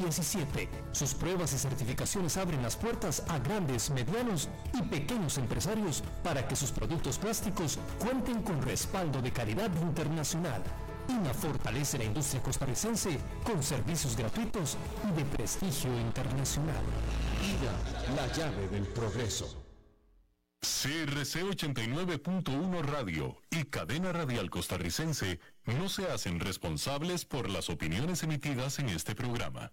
2017. Sus pruebas y certificaciones abren las puertas a grandes, medianos y pequeños empresarios para que sus productos plásticos cuenten con respaldo de calidad internacional. Una fortalece la industria costarricense con servicios gratuitos y de prestigio internacional. IDA, la llave del progreso. CRC 89.1 Radio y Cadena Radial Costarricense no se hacen responsables por las opiniones emitidas en este programa.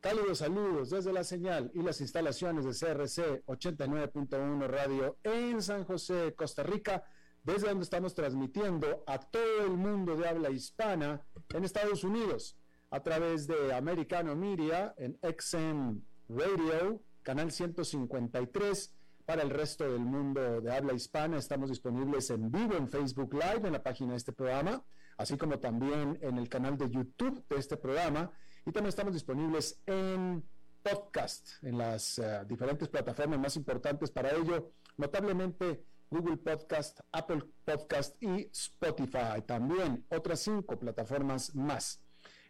Cálidos saludos desde la señal y las instalaciones de CRC 89.1 Radio en San José, Costa Rica, desde donde estamos transmitiendo a todo el mundo de habla hispana en Estados Unidos a través de Americano Media en XM Radio, canal 153. Para el resto del mundo de habla hispana estamos disponibles en vivo en Facebook Live en la página de este programa, así como también en el canal de YouTube de este programa y también estamos disponibles en podcast, en las eh, diferentes plataformas más importantes para ello, notablemente Google Podcast, Apple Podcast y Spotify. También otras cinco plataformas más.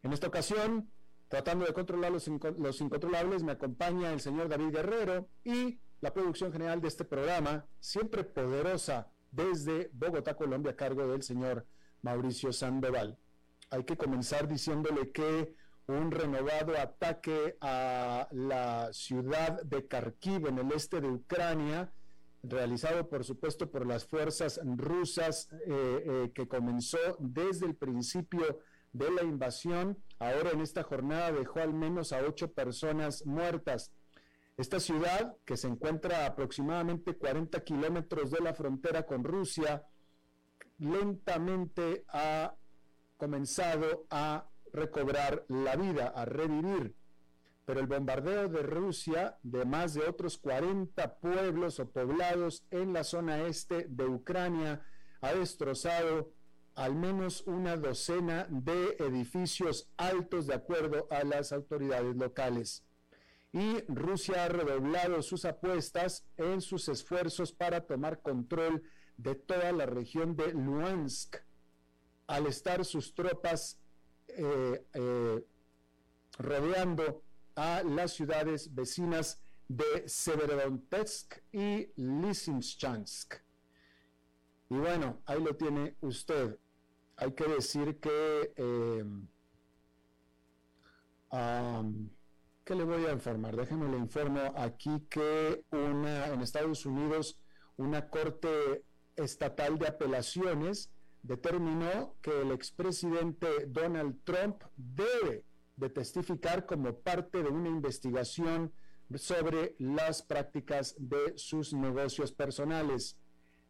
En esta ocasión, tratando de controlar los, los incontrolables, me acompaña el señor David Guerrero y la producción general de este programa, siempre poderosa desde Bogotá, Colombia, a cargo del señor Mauricio Sandoval. Hay que comenzar diciéndole que un renovado ataque a la ciudad de Kharkiv en el este de Ucrania, realizado por supuesto por las fuerzas rusas eh, eh, que comenzó desde el principio de la invasión. Ahora en esta jornada dejó al menos a ocho personas muertas. Esta ciudad, que se encuentra a aproximadamente 40 kilómetros de la frontera con Rusia, lentamente ha comenzado a recobrar la vida, a revivir. Pero el bombardeo de Rusia de más de otros 40 pueblos o poblados en la zona este de Ucrania ha destrozado al menos una docena de edificios altos de acuerdo a las autoridades locales. Y Rusia ha redoblado sus apuestas en sus esfuerzos para tomar control de toda la región de Luhansk, al estar sus tropas rodeando a las ciudades vecinas de Severodonetsk y Lysychansk. Y bueno, ahí lo tiene usted. Hay que decir que... Eh, ¿Qué le voy a informar? Déjenme le informo aquí que una, en Estados Unidos una corte estatal de apelaciones determinó que el expresidente Donald Trump debe de testificar como parte de una investigación sobre las prácticas de sus negocios personales.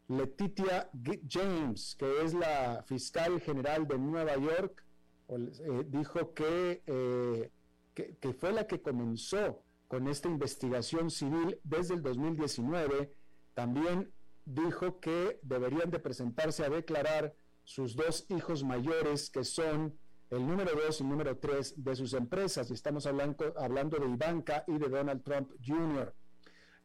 Letitia James, que es la fiscal general de Nueva York, eh, dijo eh, que, que fue la que comenzó con esta investigación civil desde el 2019. También dijo que deberían de presentarse a declarar sus dos hijos mayores, que son el número dos y número tres de sus empresas. Estamos hablando, hablando de Ivanka y de Donald Trump Jr.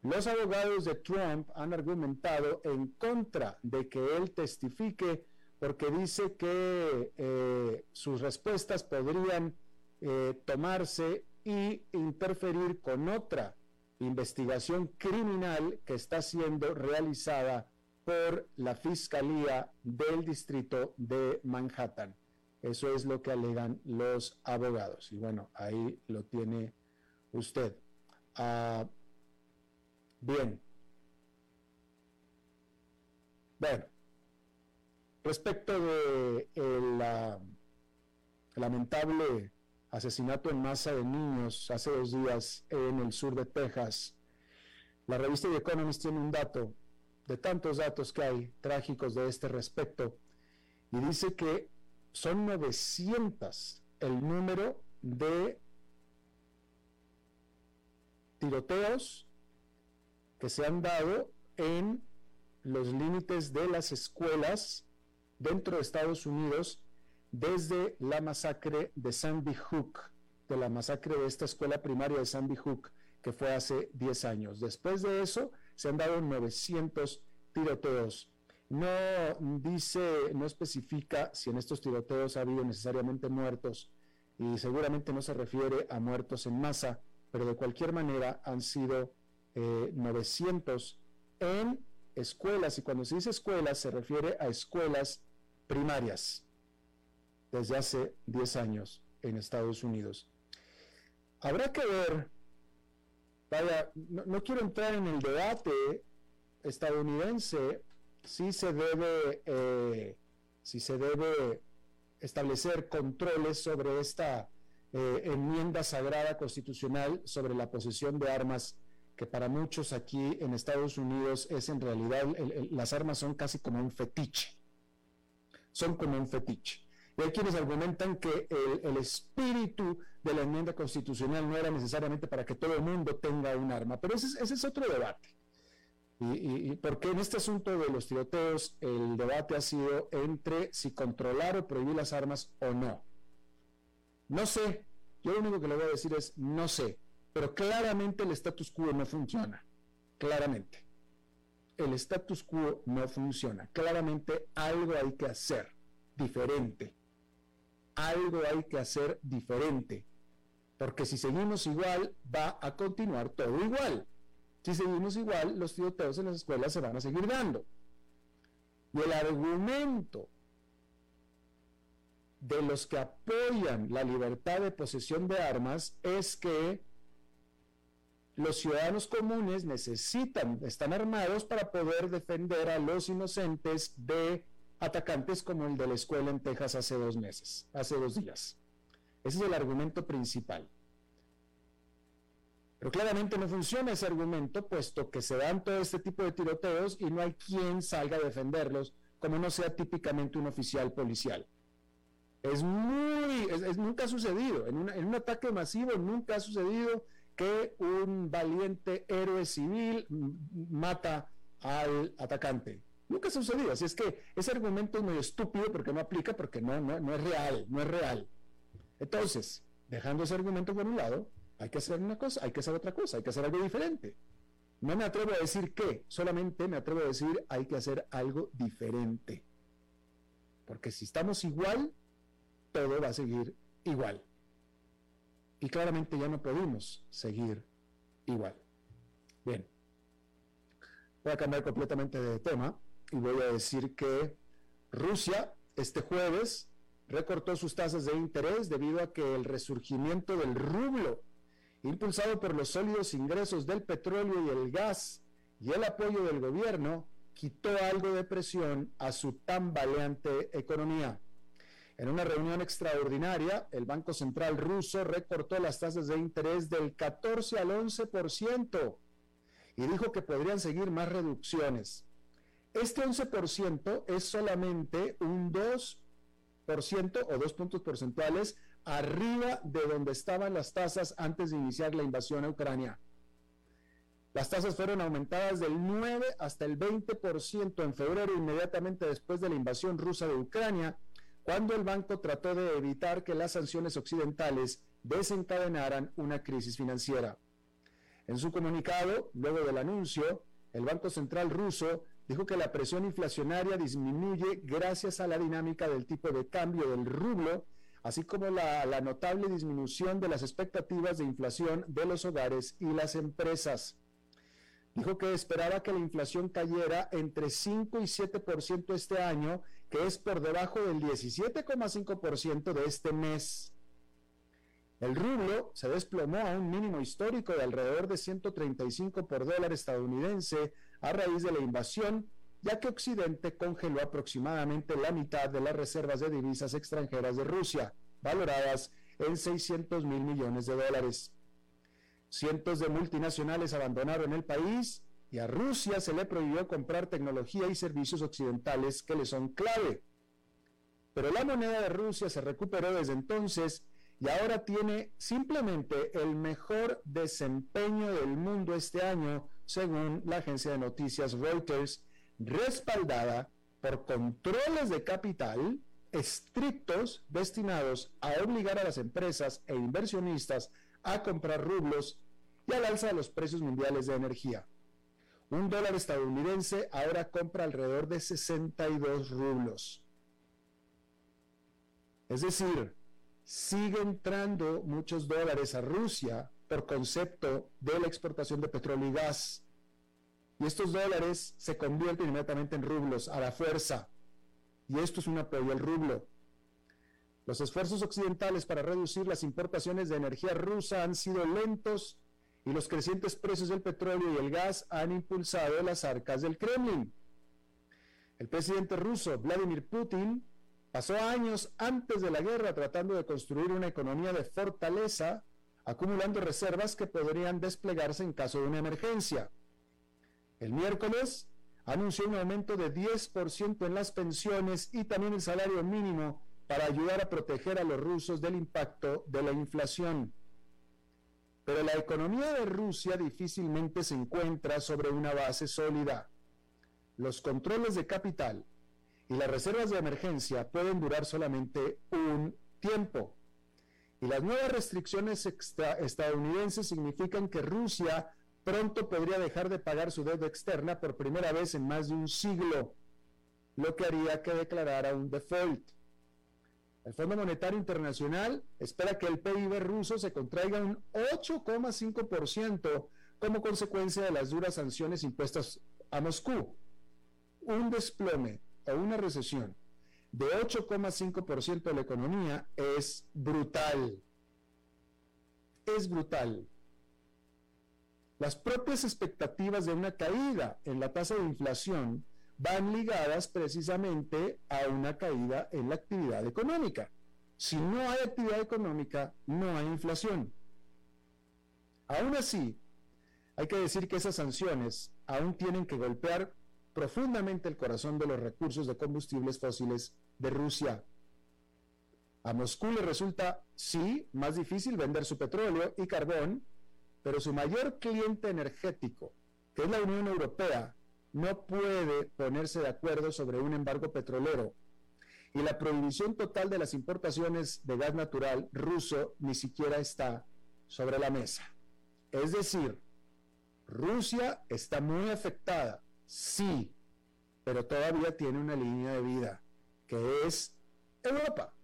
Los abogados de Trump han argumentado en contra de que él testifique porque dice que eh, sus respuestas podrían eh, tomarse y interferir con otra investigación criminal que está siendo realizada por la Fiscalía del Distrito de Manhattan. Eso es lo que alegan los abogados. Y bueno, ahí lo tiene usted. Ah, bien. Bueno, respecto de el lamentable asesinato en masa de niños hace dos días en el sur de Texas. La revista The Economist tiene un dato, de tantos datos que hay trágicos de este respecto, y dice que son 900 el número de tiroteos que se han dado en los límites de las escuelas dentro de Estados Unidos desde la masacre de Sandy Hook, de la masacre de esta escuela primaria de Sandy Hook, que fue hace 10 años. Después de eso, se han dado 900 tiroteos. No dice, no especifica si en estos tiroteos ha habido necesariamente muertos y seguramente no se refiere a muertos en masa, pero de cualquier manera han sido 900 eh, en escuelas y cuando se dice escuelas se refiere a escuelas primarias desde hace 10 años en Estados Unidos. Habrá que ver, vaya, no, quiero entrar en el debate estadounidense si se debe, eh, si se debe establecer controles sobre esta eh, enmienda sagrada constitucional sobre la posesión de armas que para muchos aquí en Estados Unidos es en realidad, las armas son casi como un fetiche, son como un fetiche. Y hay quienes argumentan que el, espíritu de la enmienda constitucional no era necesariamente para que todo el mundo tenga un arma, pero ese, es otro debate. Y, porque en este asunto de los tiroteos el debate ha sido entre si controlar o prohibir las armas o no. No sé, yo lo único que le voy a decir es no sé, pero claramente el status quo no funciona, claramente. El status quo no funciona, claramente algo hay que hacer diferente algo hay que hacer diferente, porque si seguimos igual, va a continuar todo igual. Si seguimos igual, los tiroteos en las escuelas se van a seguir dando. Y el argumento de los que apoyan la libertad de posesión de armas es que los ciudadanos comunes necesitan, están armados para poder defender a los inocentes de atacantes como el de la escuela en Texas hace dos meses, hace dos días. Ese es el argumento principal. Pero claramente no funciona ese argumento, puesto que se dan todo este tipo de tiroteos y no hay quien salga a defenderlos, como no sea típicamente un oficial policial. Es muy, nunca ha sucedido, en, en un ataque masivo nunca ha sucedido que un valiente héroe civil mata al atacante. Nunca ha sucedido. Así es que ese argumento es muy estúpido porque no aplica, porque no, no, es real, no es real. Entonces, dejando ese argumento por un lado, hay que hacer una cosa, hay que hacer otra cosa, hay que hacer algo diferente. No me atrevo a decir qué, solamente me atrevo a decir hay que hacer algo diferente. Porque si estamos igual, todo va a seguir igual. Y claramente ya no podemos seguir igual. Bien. Voy a cambiar completamente de tema y voy a decir que Rusia este jueves recortó sus tasas de interés debido a que el resurgimiento del rublo, impulsado por los sólidos ingresos del petróleo y el gas y el apoyo del gobierno, quitó algo de presión a su tambaleante economía. En una reunión extraordinaria, el Banco Central ruso recortó las tasas de interés del 14 al 11% y dijo que podrían seguir más reducciones. Este 11% es solamente un 2% o dos puntos porcentuales arriba de donde estaban las tasas antes de iniciar la invasión a Ucrania. Las tasas fueron aumentadas del 9 hasta el 20% en febrero, inmediatamente después de la invasión rusa de Ucrania, cuando el banco trató de evitar que las sanciones occidentales desencadenaran una crisis financiera. En su comunicado, luego del anuncio, el Banco Central ruso dijo que la presión inflacionaria disminuye gracias a la dinámica del tipo de cambio del rublo, así como la, notable disminución de las expectativas de inflación de los hogares y las empresas. Dijo que esperaba que la inflación cayera entre 5 y 7% este año, que es por debajo del 17,5% de este mes. El rublo se desplomó a un mínimo histórico de alrededor de 135 por dólar estadounidense a raíz de la invasión, ya que Occidente congeló aproximadamente la mitad de las reservas de divisas extranjeras de Rusia, valoradas en 600 mil millones de dólares. Cientos de multinacionales abandonaron el país y a Rusia se le prohibió comprar tecnología y servicios occidentales que le son clave. Pero la moneda de Rusia se recuperó desde entonces y ahora tiene simplemente el mejor desempeño del mundo este año, según la agencia de noticias Reuters, respaldada por controles de capital estrictos destinados a obligar a las empresas e inversionistas a comprar rublos y al alza de los precios mundiales de energía. Un dólar estadounidense ahora compra alrededor de 62 rublos. Es decir, sigue entrando muchos dólares a Rusia por concepto de la exportación de petróleo y gas. Y estos dólares se convierten inmediatamente en rublos a la fuerza. Y esto es un apoyo al rublo. Los esfuerzos occidentales para reducir las importaciones de energía rusa han sido lentos y los crecientes precios del petróleo y el gas han impulsado las arcas del Kremlin. El presidente ruso Vladimir Putin Pasó años antes de la guerra tratando de construir una economía de fortaleza, acumulando reservas que podrían desplegarse en caso de una emergencia. El miércoles anunció un aumento de 10% en las pensiones y también el salario mínimo para ayudar a proteger a los rusos del impacto de la inflación. Pero la economía de Rusia difícilmente se encuentra sobre una base sólida. Los controles de capital, y las reservas de emergencia pueden durar solamente un tiempo. Y las nuevas restricciones estadounidenses significan que Rusia pronto podría dejar de pagar su deuda externa por primera vez en más de un siglo, lo que haría que declarara un default. El Fondo Monetario Internacional espera que el PIB ruso se contraiga un 8,5% como consecuencia de las duras sanciones impuestas a Moscú. Un desplome o una recesión de 8,5% de la economía es brutal. Es brutal. Las propias expectativas de una caída en la tasa de inflación van ligadas precisamente a una caída en la actividad económica. Si no hay actividad económica, no hay inflación. Aún así, hay que decir que esas sanciones aún tienen que golpear profundamente el corazón de los recursos de combustibles fósiles de Rusia. A Moscú le resulta, sí, más difícil vender su petróleo y carbón, pero su mayor cliente energético, que es la Unión Europea, no puede ponerse de acuerdo sobre un embargo petrolero. Y la prohibición total de las importaciones de gas natural ruso ni siquiera está sobre la mesa. Es decir, Rusia está muy afectada Sí, pero todavía tiene una línea de vida, que es Europa,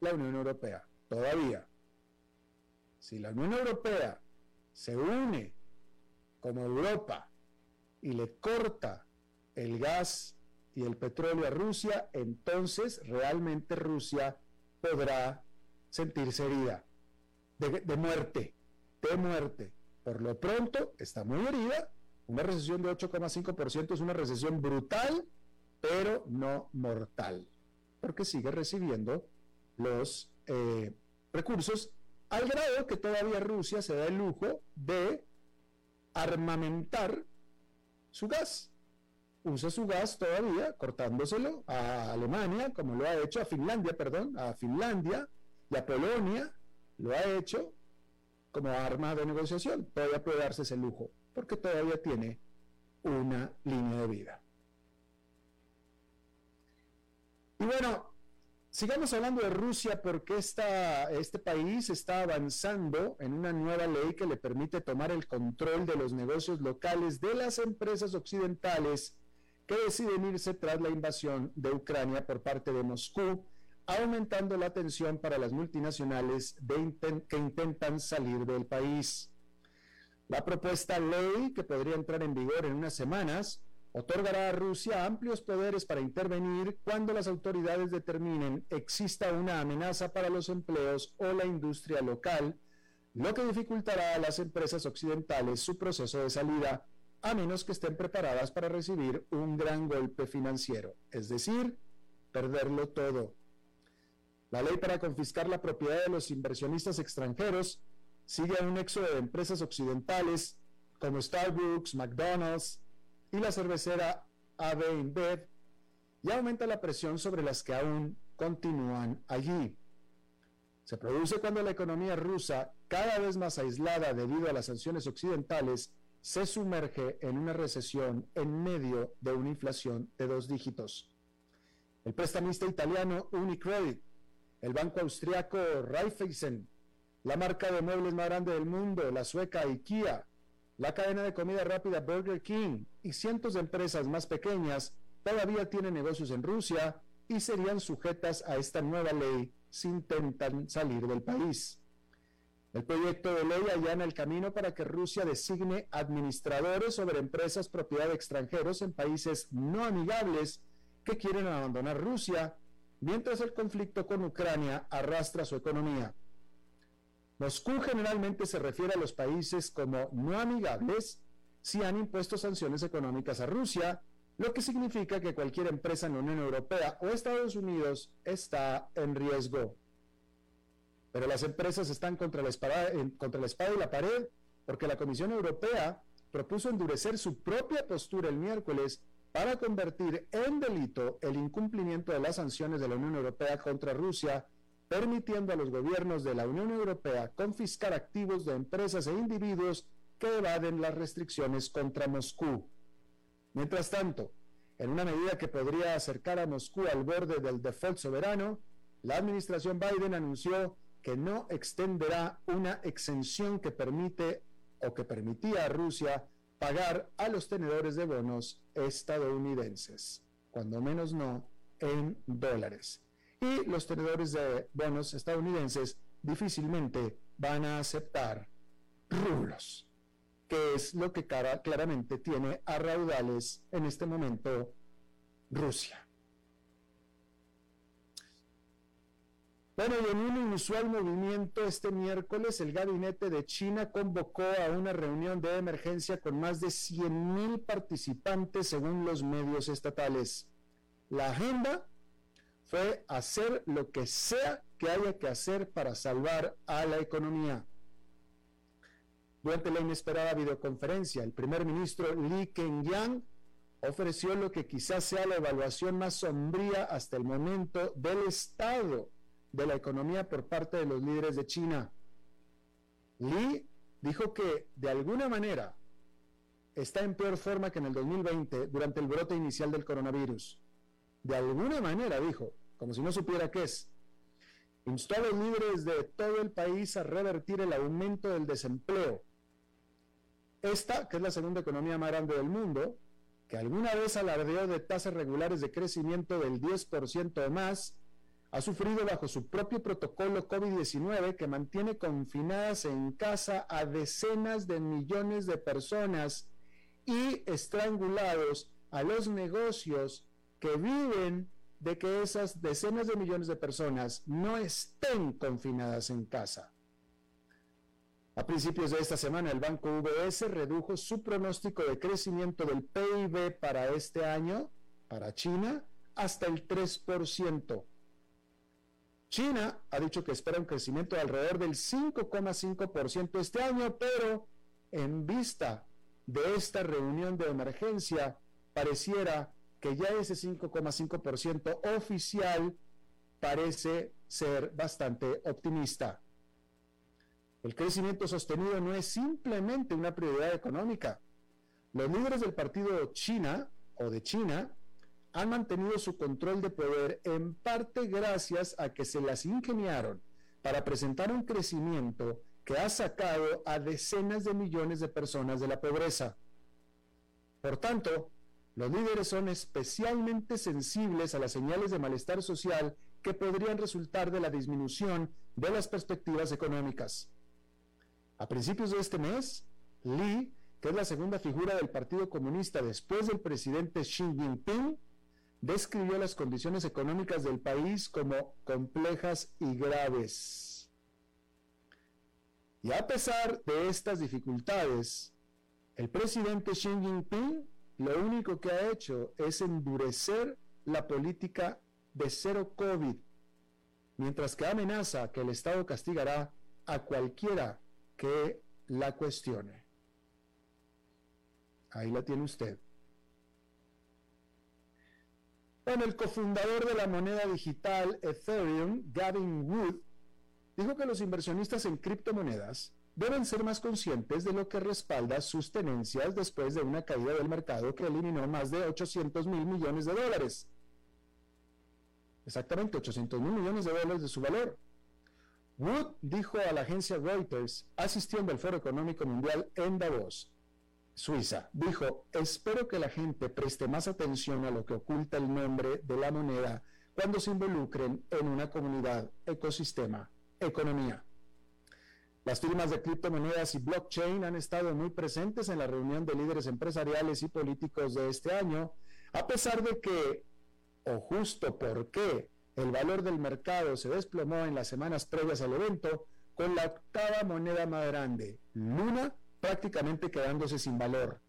la Unión Europea, todavía. Si la Unión Europea se une como Europa y le corta el gas y el petróleo a Rusia, entonces realmente Rusia podrá sentirse herida de, muerte, de muerte. Por lo pronto está muy herida una recesión de 8,5% es una recesión brutal, pero no mortal, porque sigue recibiendo los eh, recursos al grado que todavía Rusia se da el lujo de armamentar su gas. Usa su gas todavía cortándoselo a Alemania, como lo ha hecho a Finlandia, perdón, a Finlandia y a Polonia, lo ha hecho como arma de negociación. Todavía puede darse ese lujo porque todavía tiene una línea de vida. Y bueno, sigamos hablando de Rusia porque este país está avanzando en una nueva ley que le permite tomar el control de los negocios locales de las empresas occidentales que deciden irse tras la invasión de Ucrania por parte de Moscú, aumentando la tensión para las multinacionales que intentan salir del país. La propuesta ley, que podría entrar en vigor en unas semanas, otorgará a Rusia amplios poderes para intervenir cuando las autoridades determinen exista una amenaza para los empleos o la industria local, lo que dificultará a las empresas occidentales su proceso de salida, a menos que estén preparadas para recibir un gran golpe financiero, es decir, perderlo todo. La ley para confiscar la propiedad de los inversionistas extranjeros sigue a un éxodo de empresas occidentales como Starbucks, McDonald's y la cervecera AB InBev y aumenta la presión sobre las que aún continúan allí. Se produce cuando la economía rusa, cada vez más aislada debido a las sanciones occidentales, se sumerge en una recesión en medio de una inflación de dos dígitos. El prestamista italiano Unicredit, el banco austriaco Raiffeisen, la marca de muebles más grande del mundo, la sueca IKEA, la cadena de comida rápida Burger King y cientos de empresas más pequeñas todavía tienen negocios en Rusia y serían sujetas a esta nueva ley si intentan salir del país. El proyecto de ley allana el camino para que Rusia designe administradores sobre empresas propiedad de extranjeros en países no amigables que quieren abandonar Rusia, mientras el conflicto con Ucrania arrastra su economía. Moscú generalmente se refiere a los países como no amigables si han impuesto sanciones económicas a Rusia, lo que significa que cualquier empresa en la Unión Europea o Estados Unidos está en riesgo. Pero las empresas están contra la espada, contra la espada y la pared porque la Comisión Europea propuso endurecer su propia postura el miércoles para convertir en delito el incumplimiento de las sanciones de la Unión Europea contra Rusia, permitiendo a los gobiernos de la Unión Europea confiscar activos de empresas e individuos que evaden las restricciones contra Moscú. Mientras tanto, en una medida que podría acercar a Moscú al borde del default soberano, la administración Biden anunció que no extenderá una exención que permite o que permitía a Rusia pagar a los tenedores de bonos estadounidenses, cuando menos no en dólares. Y los tenedores de bonos estadounidenses difícilmente van a aceptar rublos, que es lo que claramente tiene a raudales en este momento Rusia. Bueno, y en un inusual movimiento este miércoles, el gabinete de China convocó a una reunión de emergencia con más de 100.000 participantes según los medios estatales. La agenda fue hacer lo que sea que haya que hacer para salvar a la economía. Durante la inesperada videoconferencia, el primer ministro Li Kengyang ofreció lo que quizás sea la evaluación más sombría hasta el momento del estado de la economía por parte de los líderes de China. Li dijo que de alguna manera está en peor forma que en el 2020 durante el brote inicial del coronavirus. De alguna manera, dijo, como si no supiera qué es. Instó a los líderes de todo el país a revertir el aumento del desempleo. Esta, que es la segunda economía más grande del mundo, que alguna vez alardeó de tasas regulares de crecimiento del 10% o más, ha sufrido bajo su propio protocolo COVID-19 que mantiene confinadas en casa a decenas de millones de personas y estrangulados a los negocios que viven de que esas decenas de millones de personas no estén confinadas en casa. A principios de esta semana, el banco UBS redujo su pronóstico de crecimiento del PIB para este año, para China, hasta el 3%. China ha dicho que espera un crecimiento de alrededor del 5,5% este año, pero en vista de esta reunión de emergencia, pareciera que ya ese 5,5% oficial parece ser bastante optimista. El crecimiento sostenido no es simplemente una prioridad económica. Los líderes del partido China o de China han mantenido su control de poder en parte gracias a que se las ingeniaron para presentar un crecimiento que ha sacado a decenas de millones de personas de la pobreza. Por tanto, los líderes son especialmente sensibles a las señales de malestar social que podrían resultar de la disminución de las perspectivas económicas. A principios de este mes, Li, que es la segunda figura del Partido Comunista después del presidente Xi Jinping, describió las condiciones económicas del país como complejas y graves. Y a pesar de estas dificultades, el presidente Xi Jinping lo único que ha hecho es endurecer la política de cero COVID. mientras que amenaza que el Estado castigará a cualquiera que la cuestione. Ahí la tiene usted. Bueno, el cofundador de la moneda digital Ethereum, Gavin Wood, dijo que los inversionistas en criptomonedas deben ser más conscientes de lo que respalda sus tenencias después de una caída del mercado que eliminó más de 800 mil millones de dólares. Exactamente, 800 mil millones de dólares de su valor. Wood dijo a la agencia Reuters, asistiendo al Foro Económico Mundial en Davos, Suiza, dijo, espero que la gente preste más atención a lo que oculta el nombre de la moneda cuando se involucren en una comunidad, ecosistema, economía. Las firmas de criptomonedas y blockchain han estado muy presentes en la reunión de líderes empresariales y políticos de este año, a pesar de que, o justo porque, el valor del mercado se desplomó en las semanas previas al evento con la octava moneda más grande, Luna, prácticamente quedándose sin valor.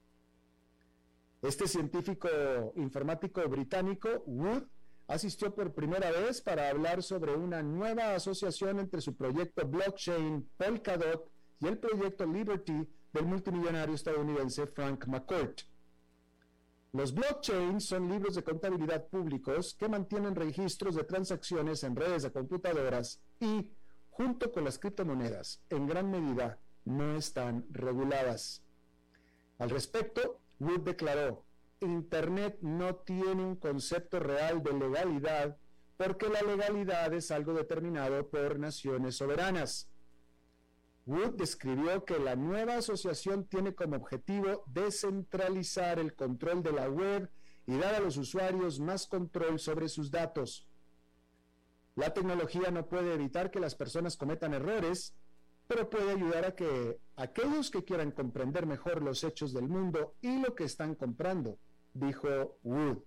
Este científico informático británico, Wood, asistió por primera vez para hablar sobre una nueva asociación entre su proyecto blockchain Polkadot y el proyecto Liberty del multimillonario estadounidense Frank McCourt. Los blockchains son libros de contabilidad públicos que mantienen registros de transacciones en redes de computadoras y, junto con las criptomonedas, en gran medida no están reguladas. Al respecto, Wood declaró, Internet no tiene un concepto real de legalidad porque la legalidad es algo determinado por naciones soberanas. Wood describió que la nueva asociación tiene como objetivo descentralizar el control de la web y dar a los usuarios más control sobre sus datos. La tecnología no puede evitar que las personas cometan errores, pero puede ayudar a que aquellos que quieran comprender mejor los hechos del mundo y lo que están comprando, dijo Wood.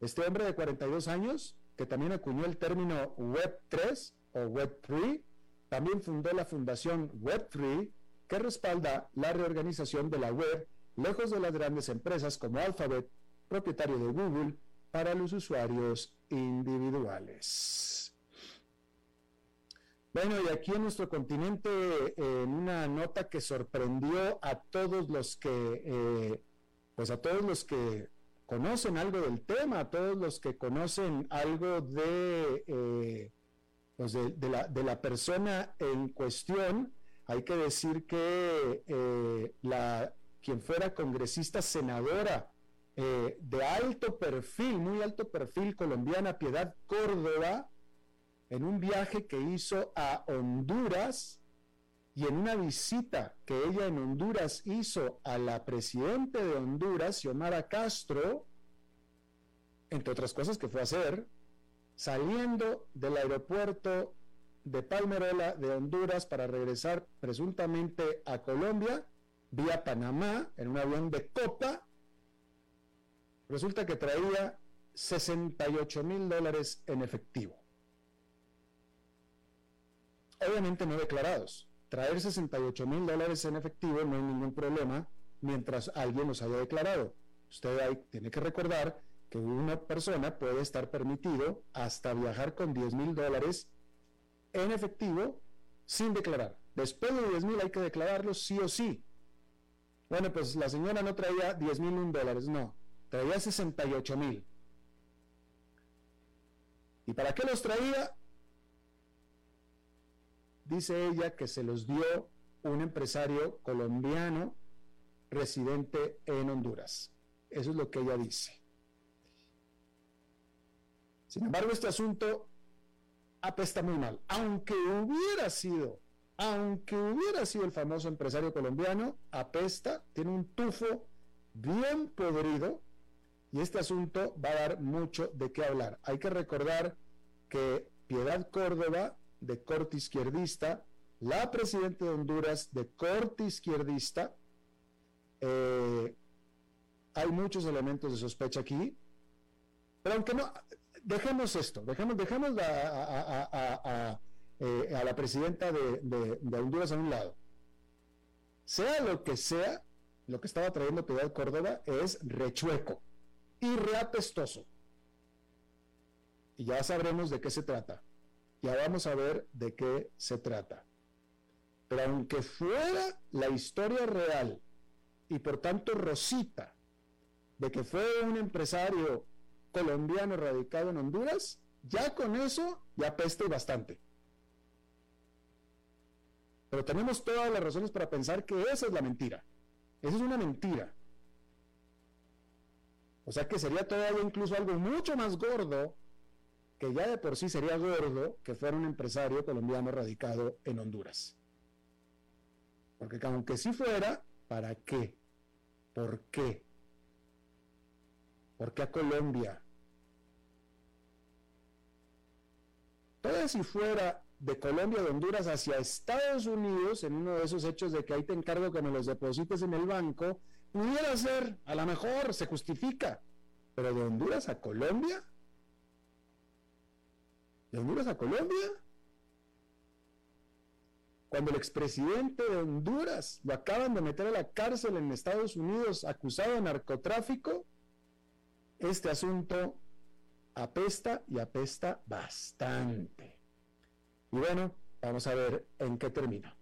Este hombre de 42 años, que también acuñó el término Web3 o Web3, también fundó la fundación Web3, que respalda la reorganización de la web lejos de las grandes empresas como Alphabet, propietario de Google, para los usuarios individuales. Bueno, y aquí en nuestro continente, en una nota que sorprendió a todos los que, eh, pues a todos los que conocen algo del tema, a todos los que conocen algo de, eh, pues de, la, persona en cuestión, hay que decir que eh, la, quien fuera congresista senadora de alto perfil, muy alto perfil colombiana, Piedad Córdoba, en un viaje que hizo a Honduras y en una visita que ella en Honduras hizo a la presidenta de Honduras, Xiomara Castro, entre otras cosas que fue a hacer, saliendo del aeropuerto de Palmerola de Honduras para regresar presuntamente a Colombia, vía Panamá, en un avión de copa, resulta que traía 68 mil dólares en efectivo obviamente no declarados. Traer 68 mil dólares en efectivo no hay ningún problema mientras alguien los haya declarado. Usted ahí tiene que recordar que una persona puede estar permitido hasta viajar con 10 mil dólares en efectivo sin declarar. Después de 10 mil hay que declararlos sí o sí. Bueno, pues la señora no traía 10 mil dólares, no, traía 68 mil. ¿Y para qué los traía? Dice ella que se los dio un empresario colombiano residente en Honduras. Eso es lo que ella dice. Sin embargo, este asunto apesta muy mal. Aunque hubiera sido, aunque hubiera sido el famoso empresario colombiano, apesta, tiene un tufo bien podrido y este asunto va a dar mucho de qué hablar. Hay que recordar que Piedad Córdoba de corte izquierdista, la presidenta de Honduras de corte izquierdista. Eh, hay muchos elementos de sospecha aquí, pero aunque no, dejemos esto, dejemos, dejemos a, eh, la presidenta de, de, Honduras a un lado. Sea lo que sea, lo que estaba trayendo Piedad Córdoba es rechueco y reapestoso. Y ya sabremos de qué se trata Ya vamos a ver de qué se trata. Pero aunque fuera la historia real y por tanto Rosita, de que fue un empresario colombiano radicado en Honduras, ya con eso ya peste bastante. Pero tenemos todas las razones para pensar que esa es la mentira. Esa es una mentira. O sea que sería todavía incluso algo mucho más gordo, que ya de por sí sería gordo, que fuera un empresario colombiano radicado en Honduras. Porque aunque sí fuera, ¿para qué? ¿Por qué? ¿Por qué a Colombia? Todavía si fuera de Colombia, de Honduras hacia Estados Unidos, en uno de esos hechos de que ahí te encargo que me los deposites en el banco, pudiera ser, a lo mejor se justifica, pero de Honduras a Colombia, de Honduras a Colombia, cuando el expresidente de Honduras lo acaban de meter a la cárcel en Estados Unidos acusado de narcotráfico, este asunto apesta y apesta bastante. Y bueno, vamos a ver en qué termina.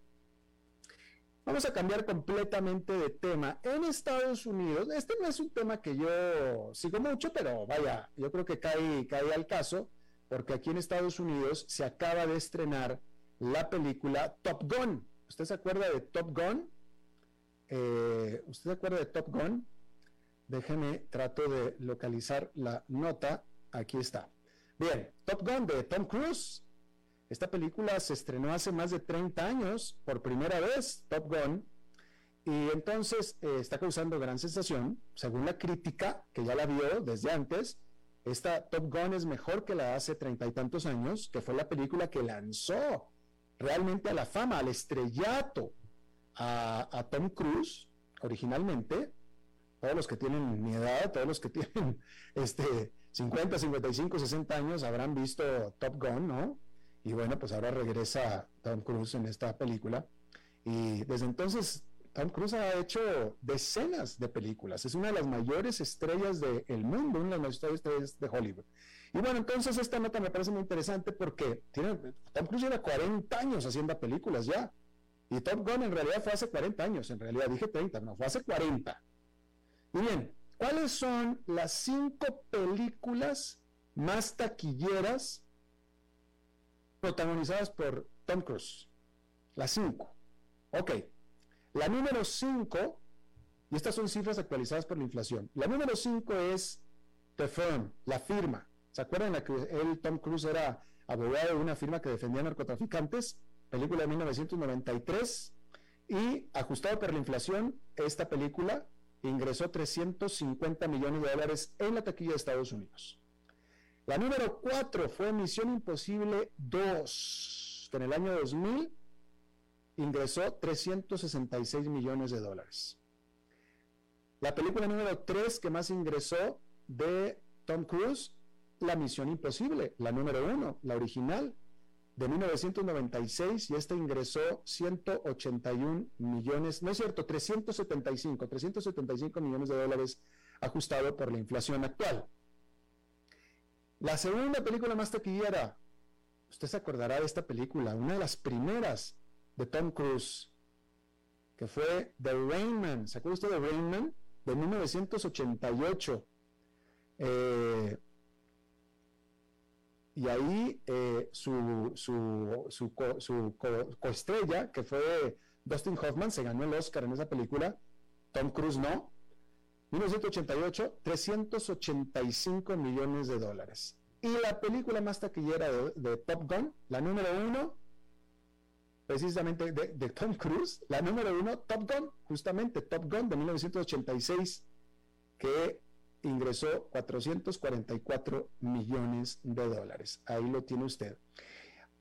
Vamos a cambiar completamente de tema. En Estados Unidos, este no es un tema que yo sigo mucho, pero vaya, yo creo que cae, cae al caso, porque aquí en Estados Unidos se acaba de estrenar la película Top Gun. ¿Usted se acuerda de Top Gun? Eh, ¿Usted se acuerda de Top Gun? Déjeme, trato de localizar la nota. Aquí está. Bien, Top Gun de Tom Cruise esta película se estrenó hace más de 30 años, por primera vez, Top Gun, y entonces eh, está causando gran sensación, según la crítica, que ya la vio desde antes, esta Top Gun es mejor que la de hace treinta y tantos años, que fue la película que lanzó realmente a la fama, al estrellato a, Tom Cruise originalmente. Todos los que tienen mi edad, todos los que tienen este, 50, 55, 60 años habrán visto Top Gun, ¿no? Y bueno, pues ahora regresa Tom Cruise en esta película. Y desde entonces Tom Cruise ha hecho decenas de películas. Es una de las mayores estrellas del mundo, una de las mayores estrellas de Hollywood. Y bueno, entonces esta nota me parece muy interesante porque tiene, Tom Cruise lleva 40 años haciendo películas ya. Y Top Gun en realidad fue hace 40 años. En realidad dije 30, no, fue hace 40. Y bien, ¿cuáles son las cinco películas más taquilleras protagonizadas por Tom Cruise. Las cinco. Ok. La número cinco, y estas son cifras actualizadas por la inflación. La número cinco es The Firm, la firma. ¿Se acuerdan la que él, Tom Cruise, era abogado de una firma que defendía narcotraficantes? Película de 1993. Y ajustado por la inflación, esta película ingresó 350 millones de dólares en la taquilla de Estados Unidos. La número 4 fue Misión Imposible 2, que en el año 2000 ingresó 366 millones de dólares. La película número 3 que más ingresó de Tom Cruise, La Misión Imposible, la número 1, la original, de 1996, y esta ingresó 181 millones, no es cierto, 375, 375 millones de dólares ajustado por la inflación actual. La segunda película más taquillera, usted se acordará de esta película, una de las primeras de Tom Cruise, que fue The Rainman. ¿Se acuerda usted de Rainman? De 1988. Eh, y ahí eh, su, su, su, coestrella, que fue Dustin Hoffman, se ganó el Oscar en esa película. Tom Cruise no. 1988, 385 millones de dólares. Y la película más taquillera de, Top Gun, la número uno, precisamente de, Tom Cruise, la número uno, Top Gun, justamente Top Gun de 1986, que ingresó 444 millones de dólares. Ahí lo tiene usted.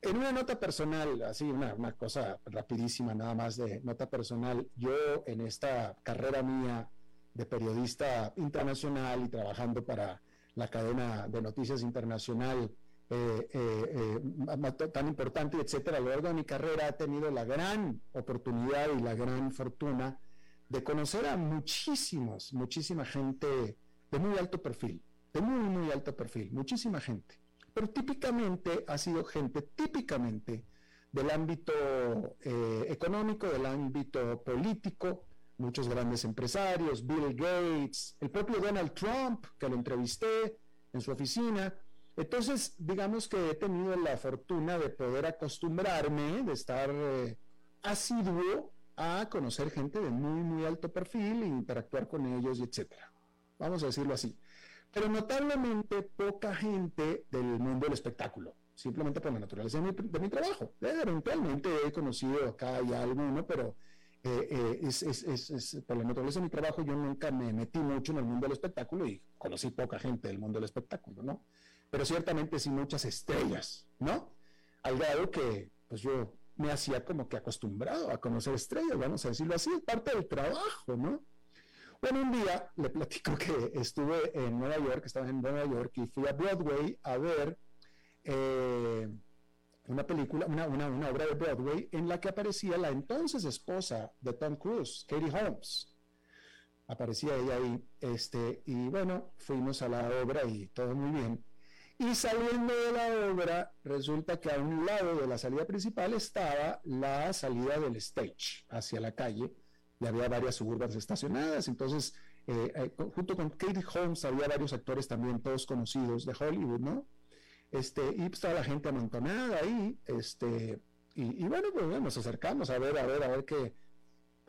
En una nota personal, así una, una cosa rapidísima nada más de nota personal, yo en esta carrera mía de periodista internacional y trabajando para la cadena de noticias internacional eh, eh, eh, tan importante, etcétera. A lo largo de mi carrera he tenido la gran oportunidad y la gran fortuna de conocer a muchísimos, muchísima gente de muy alto perfil, de muy, muy alto perfil, muchísima gente. pero típicamente ha sido gente, típicamente del ámbito económico, del ámbito político, muchos grandes empresarios, Bill Gates, el propio Donald Trump, que lo entrevisté en su oficina. Entonces, digamos que he tenido la fortuna de poder acostumbrarme, de estar eh, asiduo a conocer gente de muy, muy alto perfil e interactuar con ellos, etcétera. Vamos a decirlo así. Pero notablemente poca gente del mundo del espectáculo, simplemente por la naturaleza de mi, trabajo. Eh, eventualmente he conocido acá y alguno, pero eh, eh, es, por la naturaleza de mi trabajo yo nunca me metí mucho en el mundo del espectáculo y conocí poca gente del mundo del espectáculo, ¿no? Pero ciertamente sí muchas estrellas, ¿no? Al grado que pues yo me hacía como que acostumbrado a conocer estrellas, vamos a decirlo así, parte del trabajo, ¿no? Bueno, un día le platico que estuve en Nueva York, estaba en Nueva York y fui a Broadway a ver eh, una película, una, una, obra de Broadway en la que aparecía la entonces esposa de Tom Cruise, Katie Holmes. Aparecía ella ahí, este, y bueno, fuimos a la obra y todo muy bien. Y saliendo de la obra, resulta que a un lado de la salida principal estaba la salida del stage hacia la calle, y había varias suburbas estacionadas, entonces, eh, eh, junto con Katie Holmes había varios actores también, todos conocidos de Hollywood, ¿no? Este, y pues, estaba la gente amontonada ahí, este, y, bueno, pues nos acercamos a ver, a ver, a ver qué.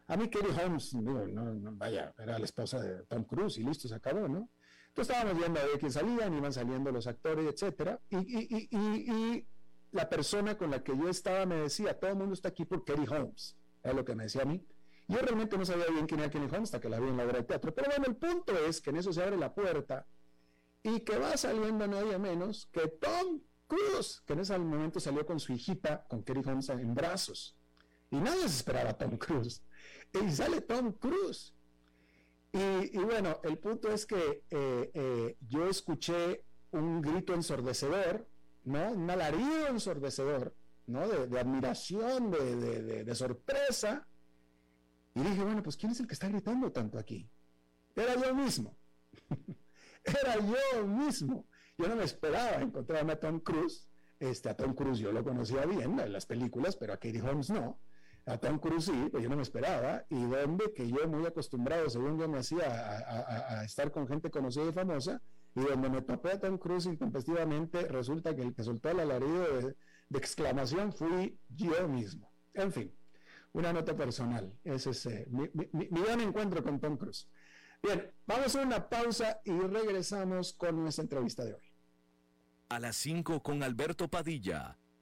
A mí Katie Holmes, digo, no, vaya, era la esposa de Tom Cruise y listo, se acabó, ¿no? Entonces estábamos viendo a ver quién salían, iban saliendo los actores, etcétera, y, y, la persona con la que yo estaba me decía, todo el mundo está aquí por Katie Holmes, es lo que me decía a mí. Yo realmente no sabía bien quién era Katie Holmes hasta que la vi en la obra de teatro, pero bueno, el punto es que en eso se abre la puerta y que va saliendo nadie menos que Tom Cruise, que en ese momento salió con su hijita, con Kerry Holmes en brazos. Y nadie se esperaba a Tom Cruise. Y sale Tom Cruise. Y, bueno, el punto es que eh, eh, yo escuché un grito ensordecedor, ¿no? Un alarido ensordecedor, ¿no? De, admiración, de, de sorpresa. Y dije, bueno, pues ¿quién es el que está gritando tanto aquí? Era yo mismo. era yo mismo. Yo no me esperaba encontrarme a Tom Cruise. Este, a Tom Cruise yo lo conocía bien en las películas, pero a Katie Holmes no. A Tom Cruise sí, pues yo no me esperaba. Y donde que yo muy acostumbrado, según yo me hacía, a, estar con gente conocida y famosa, y donde me topé a Tom Cruise intempestivamente, resulta que el que soltó el alarido de, exclamación fui yo mismo. En fin, una nota personal. Ese es eh, mi, mi, gran encuentro con Tom Cruise. Bien, vamos a una pausa y regresamos con nuestra entrevista de hoy. A las 5 con Alberto Padilla,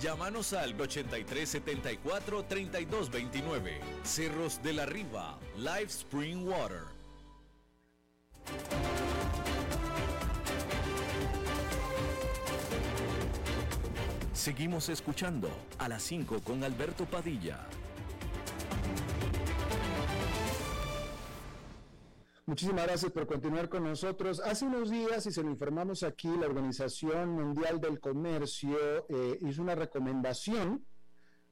Llámanos al 8374 3229. Cerros de la Riva, Live Spring Water. Seguimos escuchando a las 5 con Alberto Padilla. Muchísimas gracias por continuar con nosotros. Hace unos días, y se lo informamos aquí, la Organización Mundial del Comercio eh, hizo una recomendación,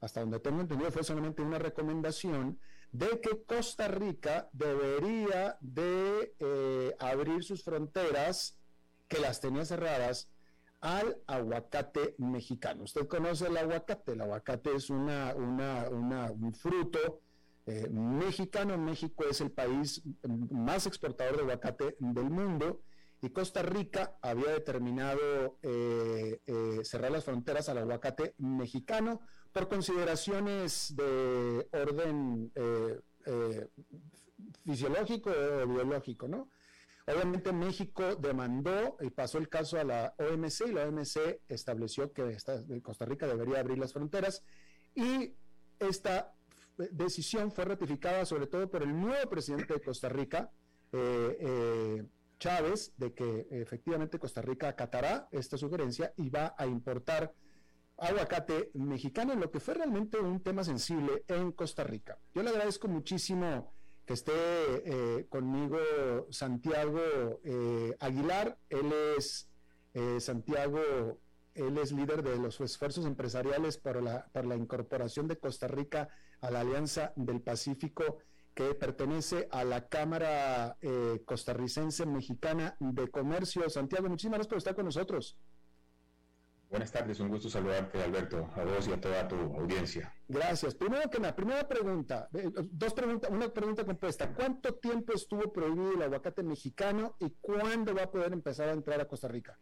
hasta donde tengo entendido fue solamente una recomendación, de que Costa Rica debería de eh, abrir sus fronteras, que las tenía cerradas, al aguacate mexicano. Usted conoce el aguacate, el aguacate es una, un fruto eh, mexicano. México es el país más exportador de aguacate del mundo y Costa Rica había determinado eh, eh, cerrar las fronteras al aguacate mexicano por consideraciones de orden fisiológico o biológico, ¿no? Obviamente México demandó y pasó el caso a la OMC y la OMC estableció que Costa Rica debería abrir las fronteras y esta decisión fue ratificada sobre todo por el nuevo presidente de Costa Rica, eh, eh, Chávez, de que efectivamente Costa Rica acatará esta sugerencia y va a importar aguacate mexicano, lo que fue realmente un tema sensible en Costa Rica. Yo le agradezco muchísimo que esté eh, conmigo Santiago eh, Aguilar. Él es eh, Santiago, él es líder de los esfuerzos empresariales para la, para la incorporación de Costa Rica a la Alianza del Pacífico que pertenece a la Cámara Costarricense Mexicana de Comercio. Santiago, muchísimas gracias por estar con nosotros. Buenas tardes, un gusto saludarte, Alberto, a vos y a toda tu audiencia. Gracias. Primero que nada, primera pregunta, eh, dos preguntas, una pregunta compuesta. ¿Cuánto tiempo estuvo prohibido el aguacate mexicano y cuándo va a poder empezar a entrar a Costa Rica?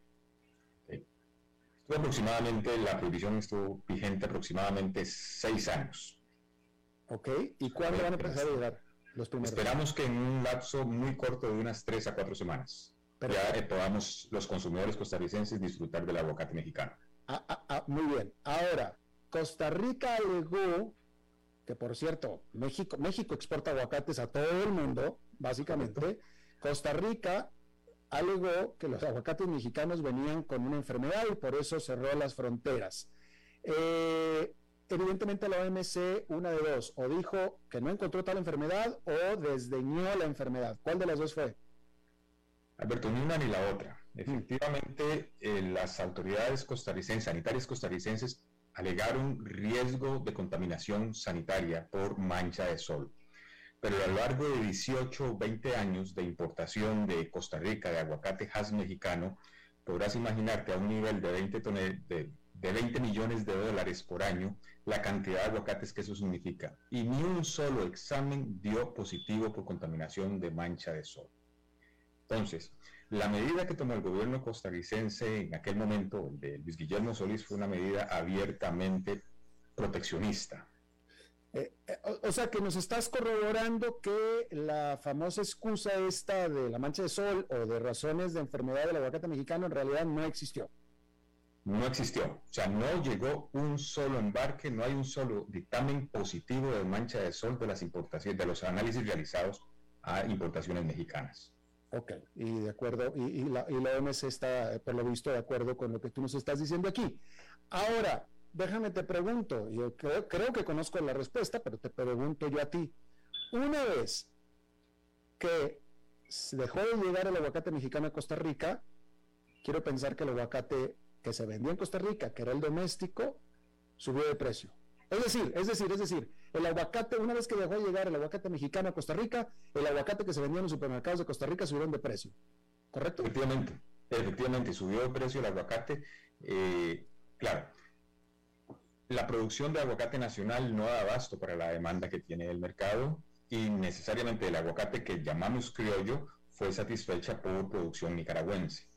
Estuvo aproximadamente, la prohibición estuvo vigente aproximadamente seis años. Ok, ¿y cuándo van a empezar a llegar los primeros? Esperamos que en un lapso muy corto de unas tres a cuatro semanas ya eh, podamos los consumidores costarricenses disfrutar del aguacate mexicano. Ah, ah, ah, muy bien. Ahora, Costa Rica alegó que, por cierto, México, México exporta aguacates a todo el mundo, básicamente. Costa Rica alegó que los aguacates mexicanos venían con una enfermedad y por eso cerró las fronteras. Eh, evidentemente la OMC, una de dos, o dijo que no encontró tal enfermedad o desdeñó la enfermedad. ¿Cuál de las dos fue? Alberto, ni una ni la otra. Efectivamente, eh, las autoridades costarricenses, sanitarias costarricenses, alegaron riesgo de contaminación sanitaria por mancha de sol. Pero a lo largo de 18 o 20 años de importación de Costa Rica de aguacate Hass mexicano, podrás imaginarte a un nivel de 20, de, de 20 millones de dólares por año la cantidad de aguacates que eso significa. Y ni un solo examen dio positivo por contaminación de mancha de sol. Entonces, la medida que tomó el gobierno costarricense en aquel momento, el de Luis Guillermo Solís, fue una medida abiertamente proteccionista. Eh, eh, o, sea que nos estás corroborando que la famosa excusa esta de la mancha de sol o de razones de enfermedad del aguacate mexicano en realidad no existió. No existió. O sea, no llegó un solo embarque, no hay un solo dictamen positivo de mancha de sol de las importaciones, de los análisis realizados a importaciones mexicanas. Ok, y de acuerdo, y, la, y OMS está, por lo visto, de acuerdo con lo que tú nos estás diciendo aquí. Ahora, déjame te pregunto, yo creo, que conozco la respuesta, pero te pregunto yo a ti. Una vez que dejó de llegar el aguacate mexicano a Costa Rica, quiero pensar que el aguacate que se vendía en Costa Rica, que era el doméstico, subió de precio. Es decir, es decir, es decir, el aguacate, una vez que dejó de llegar el aguacate mexicano a Costa Rica, el aguacate que se vendía en los supermercados de Costa Rica subieron de precio. ¿Correcto? Efectivamente, efectivamente, subió de precio el aguacate. Eh, claro, la producción de aguacate nacional no da abasto para la demanda que tiene el mercado y necesariamente el aguacate que llamamos criollo fue satisfecha por producción nicaragüense.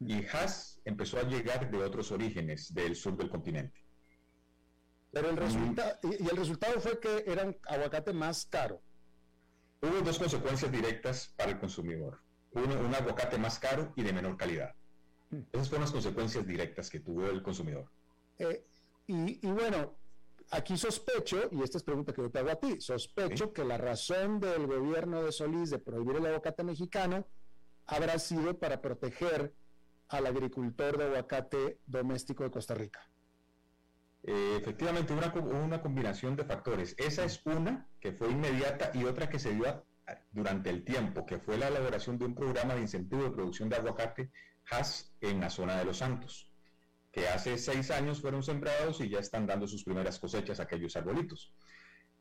Y Haas empezó a llegar de otros orígenes del sur del continente. Pero el resultado, y, el resultado fue que era un aguacate más caro. Hubo dos consecuencias directas para el consumidor. Uno, un aguacate más caro y de menor calidad. Hmm. Esas fueron las consecuencias directas que tuvo el consumidor. Eh, y, bueno, aquí sospecho, y esta es pregunta que yo te hago a ti, sospecho que la razón del gobierno de Solís de prohibir el aguacate mexicano habrá sido para proteger al agricultor de aguacate doméstico de Costa Rica. Eh, efectivamente, una, una combinación de factores. Esa es una que fue inmediata y otra que se dio durante el tiempo, que fue la elaboración de un programa de incentivo de producción de aguacate HAS en la zona de Los Santos, que hace seis años fueron sembrados y ya están dando sus primeras cosechas aquellos arbolitos.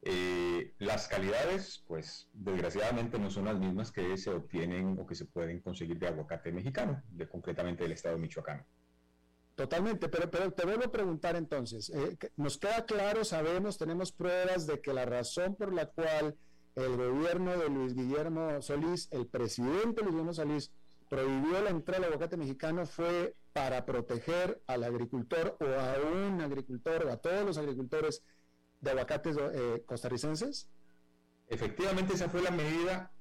Eh, las calidades, pues desgraciadamente no son las mismas que se obtienen o que se pueden conseguir de aguacate mexicano, de concretamente del estado de Michoacán. Totalmente, pero, pero te vuelvo a preguntar entonces, eh, nos queda claro, sabemos, tenemos pruebas de que la razón por la cual el gobierno de Luis Guillermo Solís, el presidente Luis Guillermo Solís, prohibió la entrada del aguacate mexicano fue para proteger al agricultor o a un agricultor o a todos los agricultores de aguacates eh, costarricenses? Efectivamente, esa fue la medida,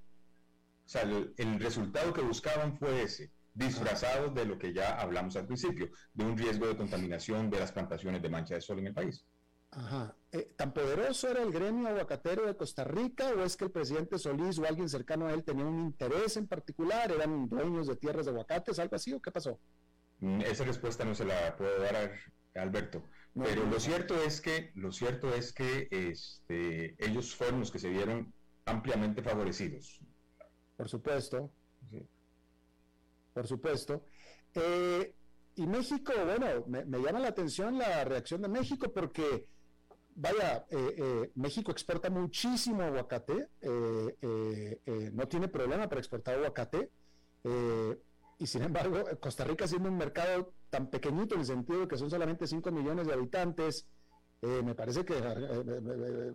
o sea, el resultado que buscaban fue ese disfrazados de lo que ya hablamos al principio, de un riesgo de contaminación de las plantaciones de mancha de sol en el país. Ajá. Eh, ¿Tan poderoso era el gremio aguacatero de Costa Rica o es que el presidente Solís o alguien cercano a él tenía un interés en particular? ¿Eran dueños de tierras de aguacates, algo así o qué pasó? Mm, esa respuesta no se la puedo dar a Alberto. Pero lo cierto es que, lo cierto es que este, ellos fueron los que se vieron ampliamente favorecidos. Por supuesto. Sí por supuesto. Eh, y México, bueno, me, llama la atención la reacción de México porque, vaya, eh, eh, México exporta muchísimo aguacate, no tiene problema para exportar aguacate, y sin embargo, Costa Rica siendo un mercado tan pequeñito en el sentido de que son solamente 5 millones de habitantes, eh, me parece que eh,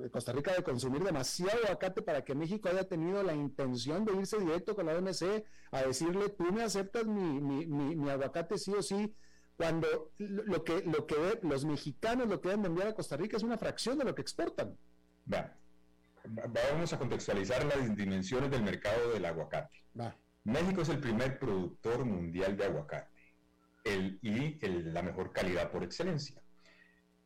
eh, Costa Rica debe consumir demasiado aguacate para que México haya tenido la intención de irse directo con la OMC a decirle, tú me aceptas mi, mi, aguacate sí o sí, cuando lo que, lo que los mexicanos lo que deben enviar a Costa Rica es una fracción de lo que exportan. Vamos a contextualizar las dimensiones del mercado del aguacate. México es el primer productor mundial de aguacate el, y la mejor calidad por excelencia.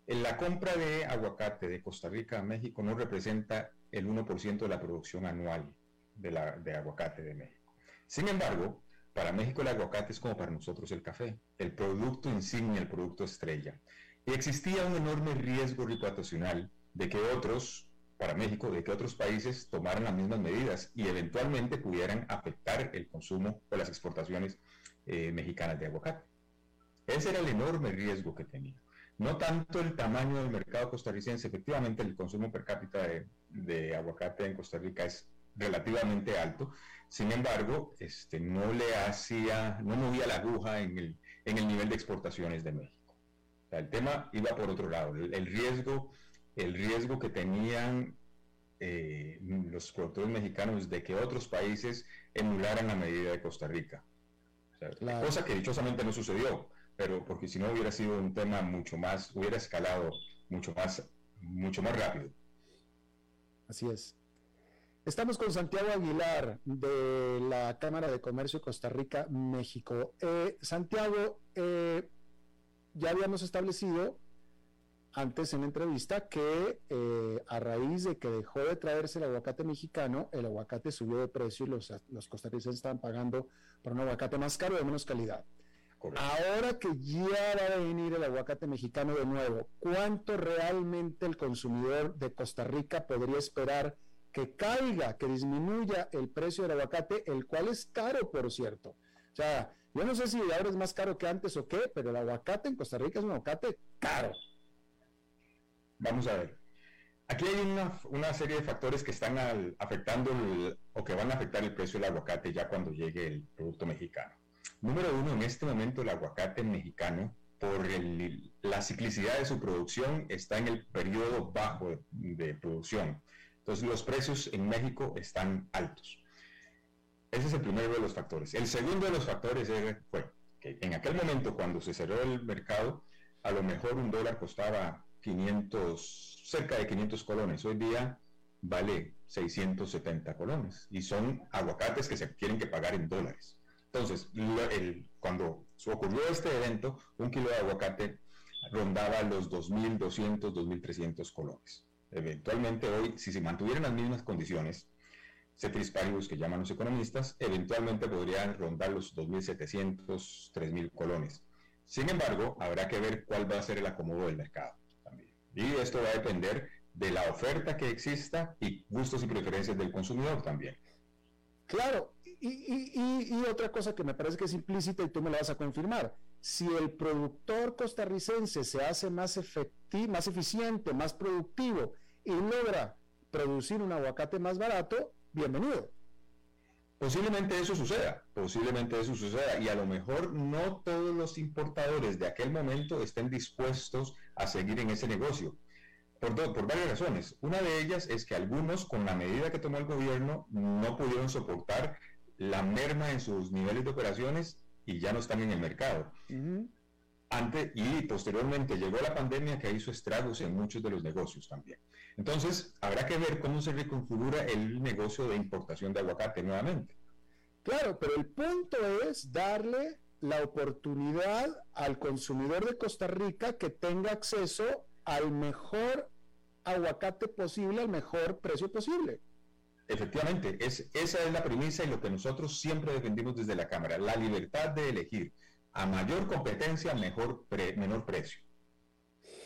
La compra de aguacate de Costa Rica a México no representa el 1% de la producción anual de, de aguacate de México. Sin embargo, para México el aguacate es como para nosotros el café, el producto insignia, el producto estrella. Y existía un enorme riesgo reputacional de que otros, para México, de que otros países tomaran las mismas medidas y eventualmente pudieran afectar el consumo o las exportaciones eh, mexicanas de aguacate. Ese era el enorme riesgo que tenía. No tanto el tamaño del mercado costarricense, efectivamente el consumo per cápita de, aguacate en Costa Rica es relativamente alto, sin embargo, este, no le hacía, no movía la aguja en el, en el nivel de exportaciones de México. el tema iba por otro lado, el, riesgo, el riesgo que tenían eh, los productores mexicanos de que otros países emularan la medida de Costa Rica. Cosa que dichosamente no sucedió pero porque si no hubiera sido un tema mucho más, hubiera escalado mucho más, mucho más rápido. Así es. Estamos con Santiago Aguilar de la Cámara de Comercio Costa Rica, México. Eh, Santiago, eh, ya habíamos establecido antes en la entrevista que eh, a raíz de que dejó de traerse el aguacate mexicano, el aguacate subió de precio y los, los costarricenses estaban pagando por un aguacate más caro de menos calidad. Ahora que ya va a venir el aguacate mexicano de nuevo, ¿cuánto realmente el consumidor de Costa Rica podría esperar que caiga, que disminuya el precio del aguacate, el cual es caro, por cierto? O sea, yo no sé si ahora es más caro que antes o qué, pero el aguacate en Costa Rica es un aguacate caro. Vamos a ver. Aquí hay una, serie de factores que están afectando o que van a afectar el precio del aguacate ya cuando llegue el producto mexicano. Número uno, en este momento el aguacate mexicano, por la ciclicidad de su producción, está en el periodo bajo de, producción. Entonces los precios en México están altos. Ese es el primero de los factores. El segundo de los factores fue que en aquel momento, cuando se cerró el mercado, a lo mejor un dólar costaba 500, cerca de 500 colones. Hoy día vale 670 colones. Y son aguacates que se tienen que pagar en dólares. Entonces, cuando ocurrió este evento, un kilo de aguacate rondaba los 2.200, 2.300 colones. Eventualmente hoy, si se mantuvieran las mismas condiciones, ceteris paribus que llaman los economistas, eventualmente podrían rondar los 2.700, 3.000 colones. Sin embargo, habrá que ver cuál va a ser el acomodo del mercado. Y esto va a depender de la oferta que exista y gustos y preferencias del consumidor también. Claro, y, otra cosa que me parece que es implícita y tú me la vas a confirmar, si el productor costarricense se hace más efectivo, más eficiente, más productivo y logra producir un aguacate más barato, bienvenido. Posiblemente eso suceda, posiblemente eso suceda, y a lo mejor no todos los importadores de aquel momento estén dispuestos a seguir en ese negocio, por, por varias razones. Una de ellas es que algunos, con la medida que tomó el gobierno, no pudieron soportar la merma en sus niveles de operaciones y ya no están en el mercado. Antes, y posteriormente llegó la pandemia que hizo estragos en muchos de los negocios también. Entonces, habrá que ver cómo se reconfigura el negocio de importación de aguacate nuevamente. Claro, pero el punto es darle la oportunidad al consumidor de Costa Rica que tenga acceso al mejor aguacate posible, al mejor precio posible. Efectivamente, es, esa es la premisa y lo que nosotros siempre defendimos desde la Cámara, la libertad de elegir a mayor competencia, mejor menor precio.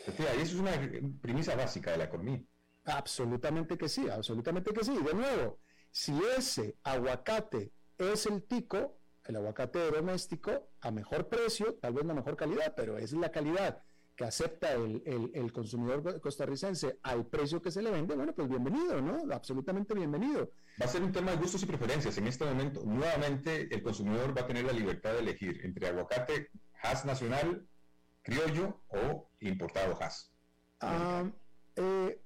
Y eso es una premisa básica de la economía. Absolutamente que sí, absolutamente que sí. De nuevo, si ese aguacate es el tico, el aguacate doméstico, a mejor precio, tal vez no mejor calidad, pero es la calidad que acepta el, consumidor costarricense al precio que se le vende, bueno, pues bienvenido, ¿no? Absolutamente bienvenido. Va a ser un tema de gustos y preferencias. En este momento, nuevamente, el consumidor va a tener la libertad de elegir entre aguacate Hass nacional, criollo o importado Hass. Ah, eh,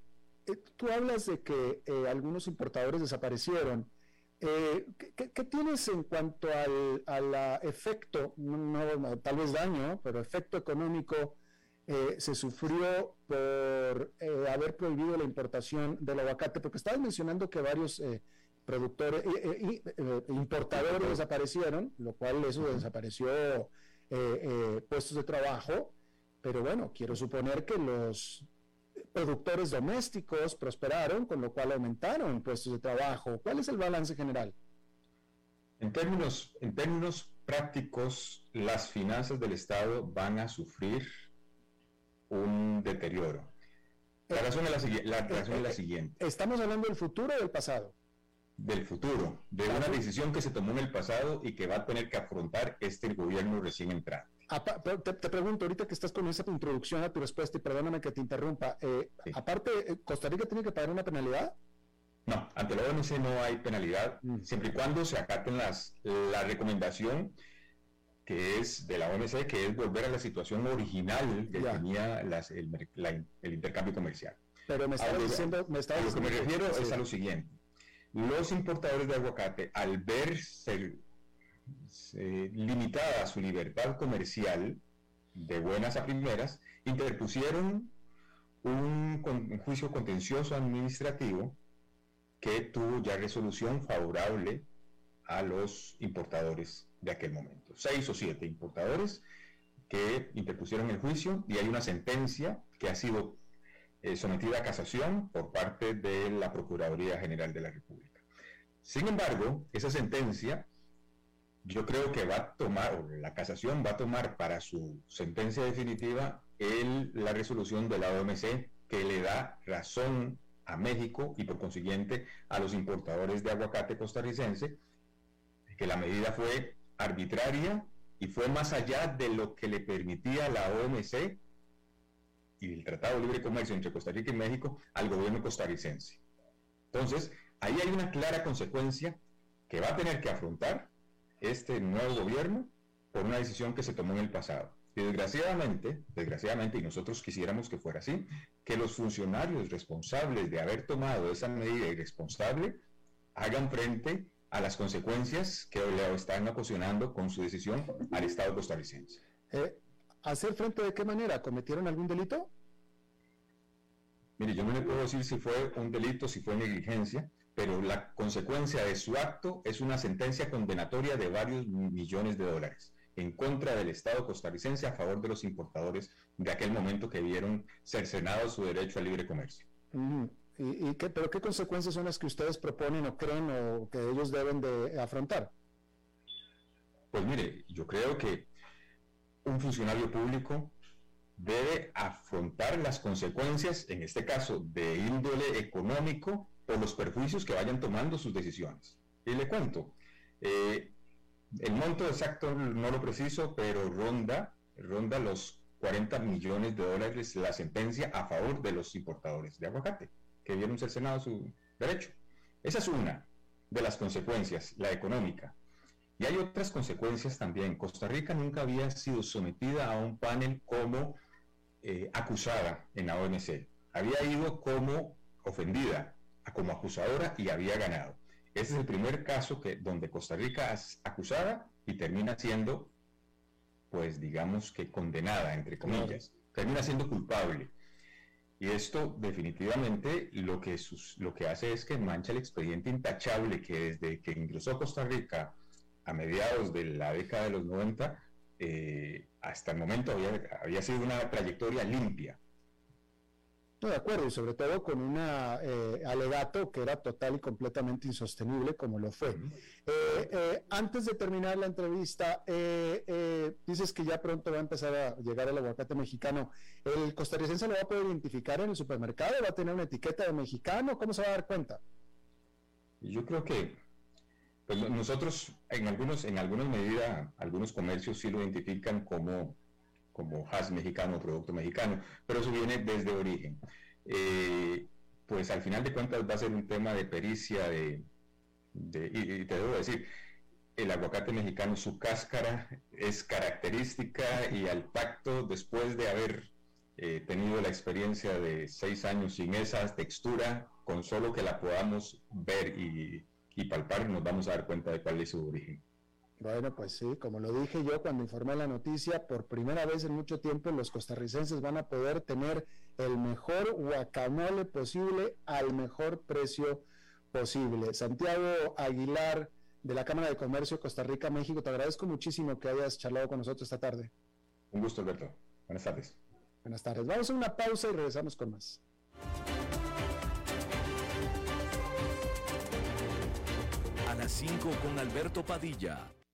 tú hablas de que eh, algunos importadores desaparecieron. ¿qué, tienes en cuanto al, efecto, no, tal vez daño, pero efecto económico eh, se sufrió por eh, haber prohibido la importación del aguacate, porque estabas mencionando que varios eh, productores, importadores desaparecieron, lo cual eso desapareció puestos de trabajo, pero bueno, quiero suponer que los productores domésticos prosperaron, con lo cual aumentaron puestos de trabajo. ¿Cuál es el balance general? En términos, en términos prácticos, las finanzas del Estado van a sufrir un deterioro. La eh, razón, es la, razón es la, eh, siguiente. ¿Estamos hablando del futuro o del pasado? Del futuro, de una decisión que se tomó en el pasado y que va a tener que afrontar este gobierno recién entrante. Te, pregunto, ahorita que estás con esa introducción a tu respuesta, y perdóname que te interrumpa, eh, aparte, ¿Costa Rica tiene que pagar una penalidad? No, ante la OMC no hay penalidad, mm. siempre y cuando se acaten las, la recomendación que es de la OMC, que es volver a la situación original que tenía el, intercambio comercial. Pero me estaba diciendo, me a lo que me refiero es a lo siguiente. Los importadores de aguacate, al ver limitada su libertad comercial de buenas a primeras, interpusieron un, un juicio contencioso administrativo que tuvo ya resolución favorable a los importadores de aquel momento. Seis o siete importadores que interpusieron el juicio y hay una sentencia que ha sido eh, sometida a casación por parte de la Procuraduría General de la República. Sin embargo, esa sentencia yo creo que va a tomar, o la casación va a tomar para su sentencia definitiva el, la resolución de la OMC que le da razón a México y por consiguiente a los importadores de aguacate costarricense, que la medida fue arbitraria y fue más allá de lo que le permitía la OMC y el Tratado de Libre Comercio entre Costa Rica y México al gobierno costarricense. Entonces, ahí hay una clara consecuencia que va a tener que afrontar este nuevo gobierno por una decisión que se tomó en el pasado. Y desgraciadamente, desgraciadamente, y nosotros quisiéramos que fuera así, que los funcionarios responsables de haber tomado esa medida irresponsable hagan frente a las consecuencias que le están ocasionando con su decisión al Estado costarricense. Eh, ¿Hacer frente de qué manera? ¿Cometieron algún delito? Mire, yo no le puedo decir si fue un delito, si fue negligencia, pero la consecuencia de su acto es una sentencia condenatoria de varios millones de dólares en contra del Estado costarricense a favor de los importadores de aquel momento que vieron cercenado su derecho al libre comercio. ¿Y, qué, pero qué consecuencias son las que ustedes proponen o creen o que ellos deben de afrontar? Pues mire, yo creo que un funcionario público debe afrontar las consecuencias, en este caso de índole económico, por los perjuicios que vayan tomando sus decisiones. Y le cuento, eh, el monto exacto no lo preciso, pero ronda, ronda los 40 millones de dólares la sentencia a favor de los importadores de aguacate que vieron cercenado su derecho. Esa es una. de las consecuencias, la económica. Y hay otras consecuencias también. Costa Rica nunca había sido sometida a un panel como eh, acusada en la OMC. Había ido como ofendida, como acusadora y había ganado. Ese es el primer caso que, donde Costa Rica es acusada y termina siendo, pues digamos que condenada, entre comillas, termina siendo culpable. Y esto definitivamente lo que, lo que hace es que mancha el expediente intachable que desde que ingresó Costa Rica a mediados de la década de los 90, eh, hasta el momento había, había sido una trayectoria limpia. No, de acuerdo, y sobre todo con un eh, alegato que era total y completamente insostenible, como lo fue. Eh, eh, antes de terminar la entrevista, dices que ya pronto va a empezar a llegar el aguacate mexicano. ¿El costarricense lo va a poder identificar en el supermercado? ¿Va a tener una etiqueta de mexicano? ¿Cómo se va a dar cuenta? Yo creo que pues, nosotros, en algunos, en algunas medidas, algunos comercios sí lo identifican como como has mexicano, producto mexicano, pero eso viene desde origen. Eh, pues al final de cuentas va a ser un tema de pericia, de, y, te debo decir, el aguacate mexicano, su cáscara es característica y al pacto, después de haber eh, tenido la experiencia de seis años sin esa textura, con solo que la podamos ver y, y palpar, nos vamos a dar cuenta de cuál es su origen. Bueno, pues sí, como lo dije yo cuando informé la noticia, por primera vez en mucho tiempo los costarricenses van a poder tener el mejor guacamole posible al mejor precio posible. Santiago Aguilar de la Cámara de Comercio Costa Rica, México, te agradezco muchísimo que hayas charlado con nosotros esta tarde. Un gusto, Alberto. Buenas tardes. Buenas tardes. Vamos a una pausa y regresamos con más. A las 5 con Alberto Padilla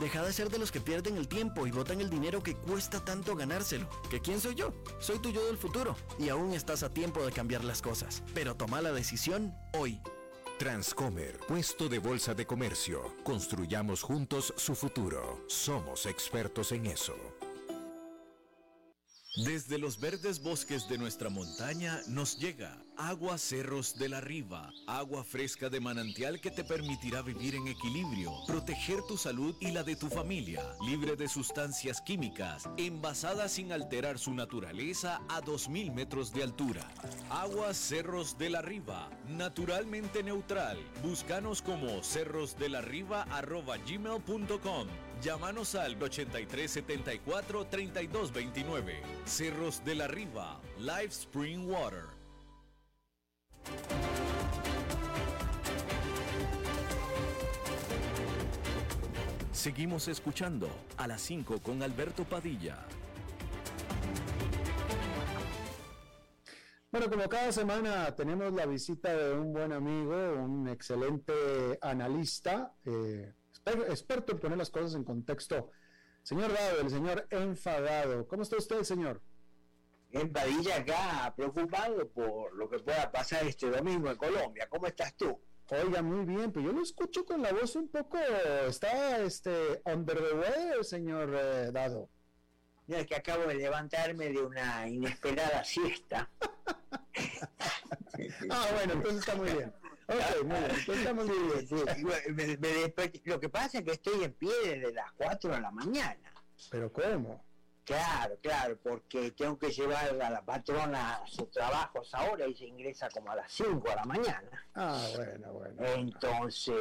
Deja de ser de los que pierden el tiempo y botan el dinero que cuesta tanto ganárselo. ¿Que quién soy yo? Soy tu yo del futuro. Y aún estás a tiempo de cambiar las cosas. Pero toma la decisión hoy. Transcomer, puesto de bolsa de comercio. Construyamos juntos su futuro. Somos expertos en eso. Desde los verdes bosques de nuestra montaña nos llega agua Cerros de la Riva, agua fresca de manantial que te permitirá vivir en equilibrio, proteger tu salud y la de tu familia, libre de sustancias químicas, envasada sin alterar su naturaleza a 2.000 metros de altura. Agua Cerros de la Riva, naturalmente neutral. Búscanos como cerrosdelarriba.gmail.com Llámanos al 8374-3229. Cerros de la Riva, Live Spring Water. Seguimos escuchando a las 5 con Alberto Padilla. Bueno, como cada semana tenemos la visita de un buen amigo, un excelente analista, eh, experto en poner las cosas en contexto. Señor Dado, el señor enfadado. ¿Cómo está usted, señor? Enfadilla acá, preocupado por lo que pueda pasar este domingo en Colombia. ¿Cómo estás tú? Oiga, muy bien, pero yo lo escucho con la voz un poco, está este under the weather, señor eh, Dado. Mira, es que acabo de levantarme de una inesperada siesta. ah, bueno, entonces está muy bien. Ok, muy bien, estamos Lo que pasa es que estoy en pie desde las 4 de la mañana. ¿Pero cómo? Claro, claro, porque tengo que llevar a la patrona a sus trabajos ahora y se ingresa como a las 5 de la mañana. Ah, bueno, bueno. Entonces,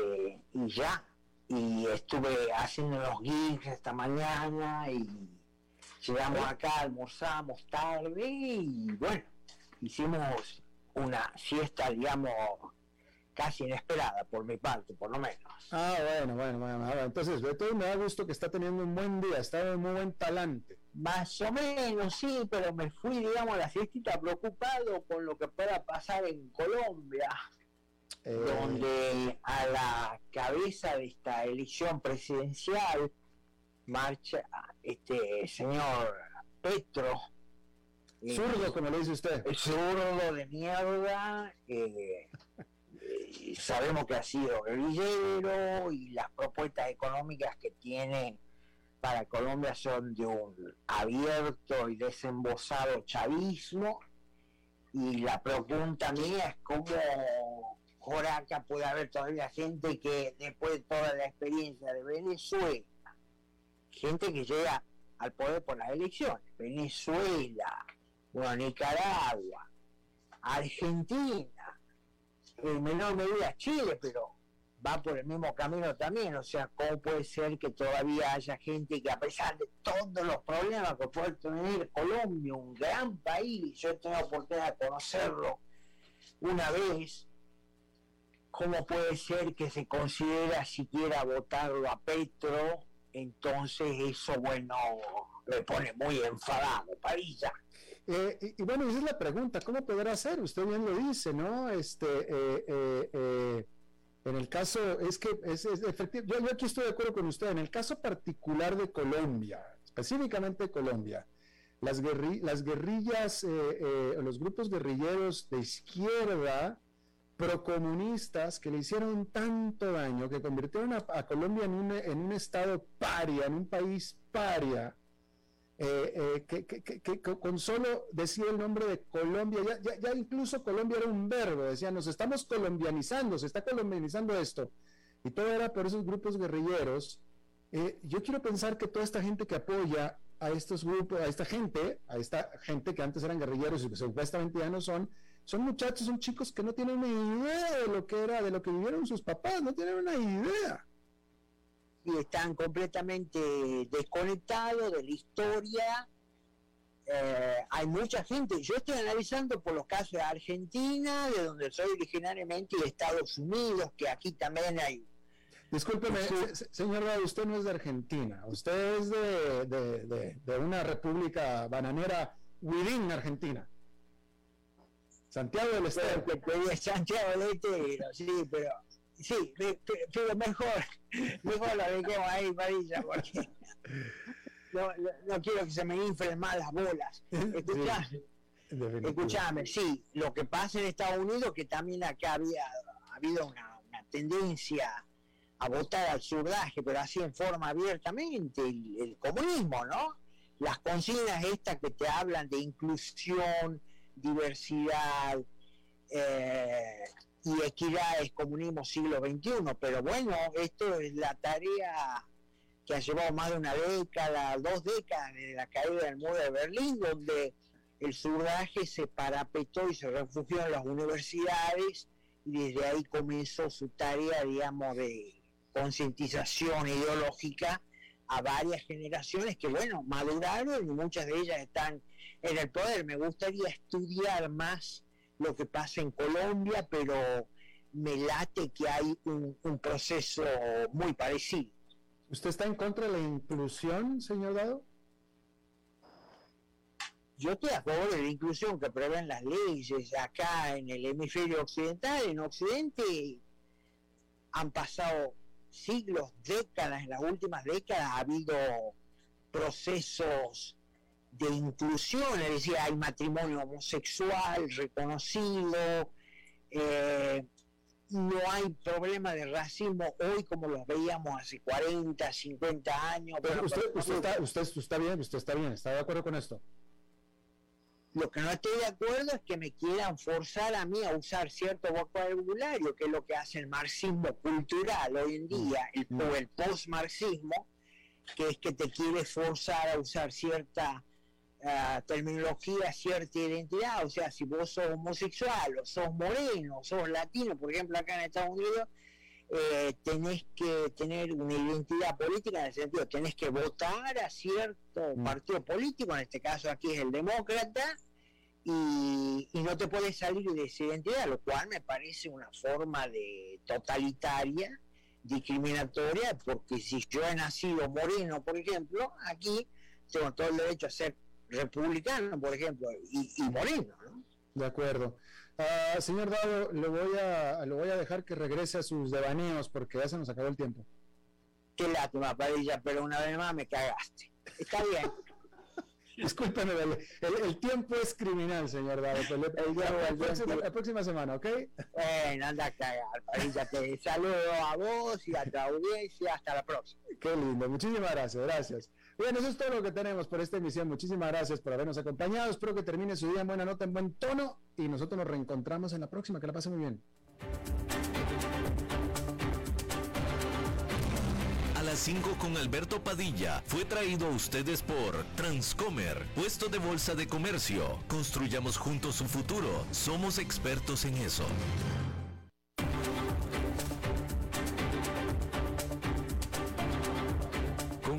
y ya, y estuve haciendo los gigs esta mañana y llegamos acá, almorzamos tarde y bueno, hicimos una siesta, digamos, casi inesperada por mi parte, por lo menos. Ah, bueno, bueno, bueno. Entonces, de todo me da gusto que está teniendo un buen día, está de muy buen talante. Más o menos, sí, pero me fui, digamos, a la fiestita preocupado con lo que pueda pasar en Colombia, eh. donde a la cabeza de esta elección presidencial marcha este señor Petro. Zurdo, como le dice usted. Zurdo de mierda. Eh, sabemos que ha sido guerrillero y las propuestas económicas que tiene para Colombia son de un abierto y desembosado chavismo. Y la pregunta mía es cómo Joraca puede haber todavía gente que después de toda la experiencia de Venezuela, gente que llega al poder por las elecciones, Venezuela, Nicaragua, Argentina, en menor medida Chile, pero va por el mismo camino también. O sea, ¿cómo puede ser que todavía haya gente que a pesar de todos los problemas que puede tener Colombia, un gran país, yo he tenido oportunidad de conocerlo una vez, ¿cómo puede ser que se considera siquiera votarlo a Petro? Entonces eso, bueno, me pone muy enfadado, Parilla. Eh, y, bueno, esa es la pregunta, ¿cómo podrá hacer? Usted bien lo dice, ¿no? Este, eh, eh, en el caso, es que es, efectivo, yo, aquí estoy de acuerdo con usted, en el caso particular de Colombia, específicamente Colombia, las, las guerrillas, los grupos guerrilleros de izquierda, procomunistas, que le hicieron tanto daño, que convirtieron a, Colombia en un, en un estado paria, en un país paria, eh, eh, que, con solo decir el nombre de Colombia, ya, incluso Colombia era un verbo, decía, nos estamos colombianizando, se está colombianizando esto, y todo era por esos grupos guerrilleros. Eh, yo quiero pensar que toda esta gente que apoya a estos grupos, a esta gente, a esta gente que antes eran guerrilleros y que supuestamente ya no son, son muchachos, son chicos que no tienen ni idea de lo que era, de lo que vivieron sus papás, no tienen una idea y están completamente desconectados de la historia. Eh, hay mucha gente, yo estoy analizando por los casos de Argentina, de donde soy originariamente, y de Estados Unidos, que aquí también hay. Discúlpeme, señor usted no es de Argentina, usted es de, de, una república bananera within Argentina. Santiago del Estero. Santiago del Estero, sí, pero sí, pero mejor, mejor la dejemos ahí, Parilla, porque no, no, quiero que se me inflen más las bolas. Escuchame, escuchame, sí, lo que pasa en Estados Unidos, que también acá había ha habido una, tendencia a votar al surdaje, pero así en forma abiertamente, el, comunismo, ¿no? Las consignas estas que te hablan de inclusión, diversidad, eh, y equidad es comunismo siglo XXI, pero bueno, esto es la tarea que ha llevado más de una década, dos décadas desde la caída del muro de Berlín, donde el surdaje se parapetó y se refugió en las universidades y desde ahí comenzó su tarea, digamos, de concientización ideológica a varias generaciones que, bueno, maduraron y muchas de ellas están en el poder. Me gustaría estudiar más lo que pasa en Colombia, pero me late que hay un, proceso muy parecido. ¿Usted está en contra de la inclusión, señor Dado? Yo estoy a favor de la inclusión que prevén las leyes acá en el hemisferio occidental. En Occidente han pasado siglos, décadas, en las últimas décadas ha habido procesos de inclusión, es decir, hay matrimonio homosexual reconocido, eh, no hay problema de racismo hoy como los veíamos hace 40, 50 años. Pero usted, está, usted, está bien, usted está bien, está de acuerdo con esto. Lo que no estoy de acuerdo es que me quieran forzar a mí a usar cierto vocabulario, que es lo que hace el marxismo cultural hoy en día, el, mm. o el post-marxismo, que es que te quiere forzar a usar cierta terminología, cierta identidad, o sea, si vos sos homosexual o sos moreno, sos latino, por ejemplo, acá en Estados Unidos, eh, tenés que tener una identidad política en el sentido, tenés que votar a cierto mm. partido político, en este caso aquí es el demócrata, y, y, no te puedes salir de esa identidad, lo cual me parece una forma de totalitaria, discriminatoria, porque si yo he nacido moreno, por ejemplo, aquí tengo todo el derecho a ser republicano, por ejemplo, y, y Moreno. ¿no? De acuerdo. Uh, señor Dado, lo voy, a, lo voy a dejar que regrese a sus devaneos porque ya se nos acabó el tiempo. Qué lástima, Padilla, pero una vez más me cagaste. Está bien. Discúlpeme, el, tiempo es criminal, señor Dado. La, próxima, semana, ¿ok? Bueno, anda a cagar, Padilla. Te saludo a vos y a tu audiencia. Hasta la próxima. Qué lindo. Muchísimas gracias. Gracias. Bien, eso es todo lo que tenemos por esta emisión. Muchísimas gracias por habernos acompañado. Espero que termine su día en buena nota, en buen tono. Y nosotros nos reencontramos en la próxima. Que la pasen muy bien. las 5 con Alberto Padilla fue traído a ustedes por Transcomer, puesto de bolsa de comercio. Construyamos juntos su futuro. Somos expertos en eso.